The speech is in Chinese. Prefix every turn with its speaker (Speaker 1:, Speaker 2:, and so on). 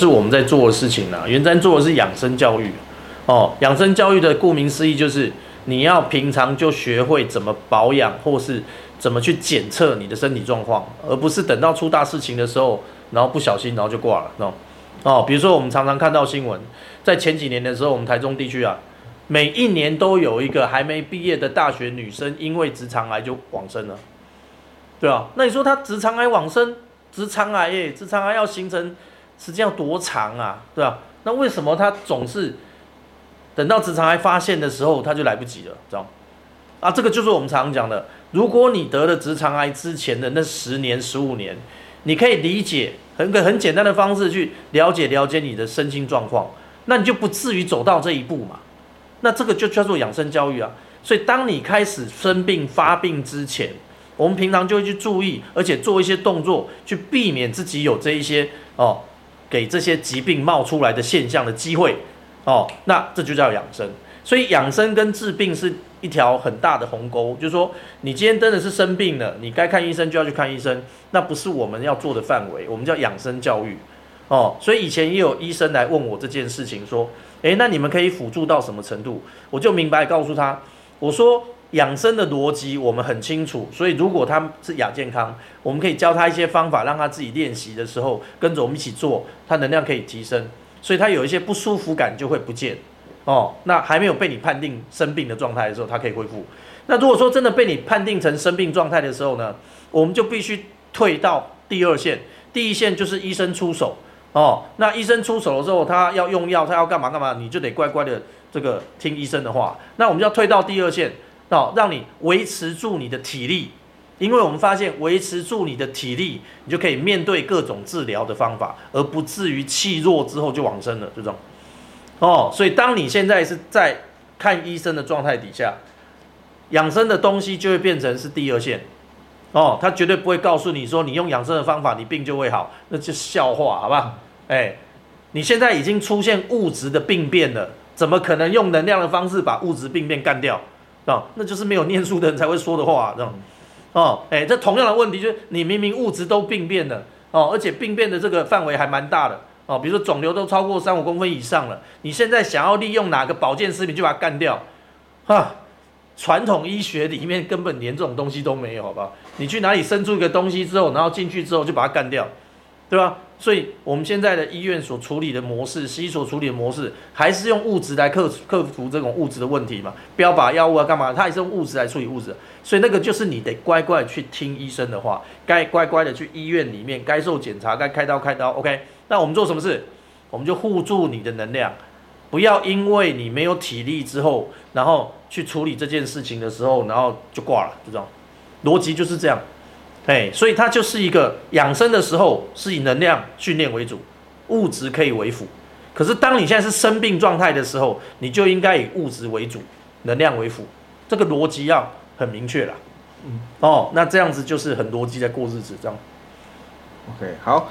Speaker 1: 是我们在做的事情啊。元瞻做的是养生教育，哦，养生教育的顾名思义就是你要平常就学会怎么保养，或是怎么去检测你的身体状况，而不是等到出大事情的时候，然后不小心然后就挂了，哦。哦，比如说我们常常看到新闻，在前几年的时候，我们台中地区啊，每一年都有一个还没毕业的大学女生因为直肠癌就往生了，对啊，那你说她直肠癌往生，直肠癌耶，直肠癌要形成时间要多长啊，对吧？那为什么他总是等到直肠癌发现的时候，他就来不及了，知道啊，这个就是我们常常讲的，如果你得了直肠癌之前的那十年、十五年，你可以理解。很个很简单的方式去了解了解你的身心状况，那你就不至于走到这一步嘛。那这个就叫做养生教育啊。所以当你开始生病发病之前，我们平常就会去注意，而且做一些动作去避免自己有这一些哦，给这些疾病冒出来的现象的机会哦。那这就叫养生。所以养生跟治病是。一条很大的鸿沟，就是说，你今天真的是生病了，你该看医生就要去看医生，那不是我们要做的范围，我们叫养生教育，哦，所以以前也有医生来问我这件事情，说，诶，那你们可以辅助到什么程度？我就明白告诉他，我说养生的逻辑我们很清楚，所以如果他是亚健康，我们可以教他一些方法，让他自己练习的时候跟着我们一起做，他能量可以提升，所以他有一些不舒服感就会不见。哦，那还没有被你判定生病的状态的时候，他可以恢复。那如果说真的被你判定成生病状态的时候呢，我们就必须退到第二线。第一线就是医生出手。哦，那医生出手的时候，他要用药，他要干嘛干嘛，你就得乖乖的这个听医生的话。那我们就要退到第二线，哦，让你维持住你的体力，因为我们发现维持住你的体力，你就可以面对各种治疗的方法，而不至于气弱之后就往生了这种。哦，所以当你现在是在看医生的状态底下，养生的东西就会变成是第二线。哦，他绝对不会告诉你说你用养生的方法，你病就会好，那就笑话，好吧？哎，你现在已经出现物质的病变了，怎么可能用能量的方式把物质病变干掉？啊，那就是没有念书的人才会说的话，这样。哦，哎，这同样的问题就是你明明物质都病变了，哦，而且病变的这个范围还蛮大的。哦，比如说肿瘤都超过三五公分以上了，你现在想要利用哪个保健食品就把它干掉，哈，传统医学里面根本连这种东西都没有，好不好？你去哪里生出一个东西之后，然后进去之后就把它干掉，对吧？所以我们现在的医院所处理的模式，西医所处理的模式，还是用物质来克克服这种物质的问题嘛？不要把药物啊，干嘛？它也是用物质来处理物质，所以那个就是你得乖乖去听医生的话，该乖乖的去医院里面，该受检查，该开刀开刀，OK。那我们做什么事？我们就护住你的能量，不要因为你没有体力之后，然后去处理这件事情的时候，然后就挂了。这种逻辑就是这样，哎，所以它就是一个养生的时候是以能量训练为主，物质可以为辅。可是当你现在是生病状态的时候，你就应该以物质为主，能量为辅。这个逻辑要很明确了。嗯，哦，那这样子就是很逻辑在过日子，这样。
Speaker 2: OK，好。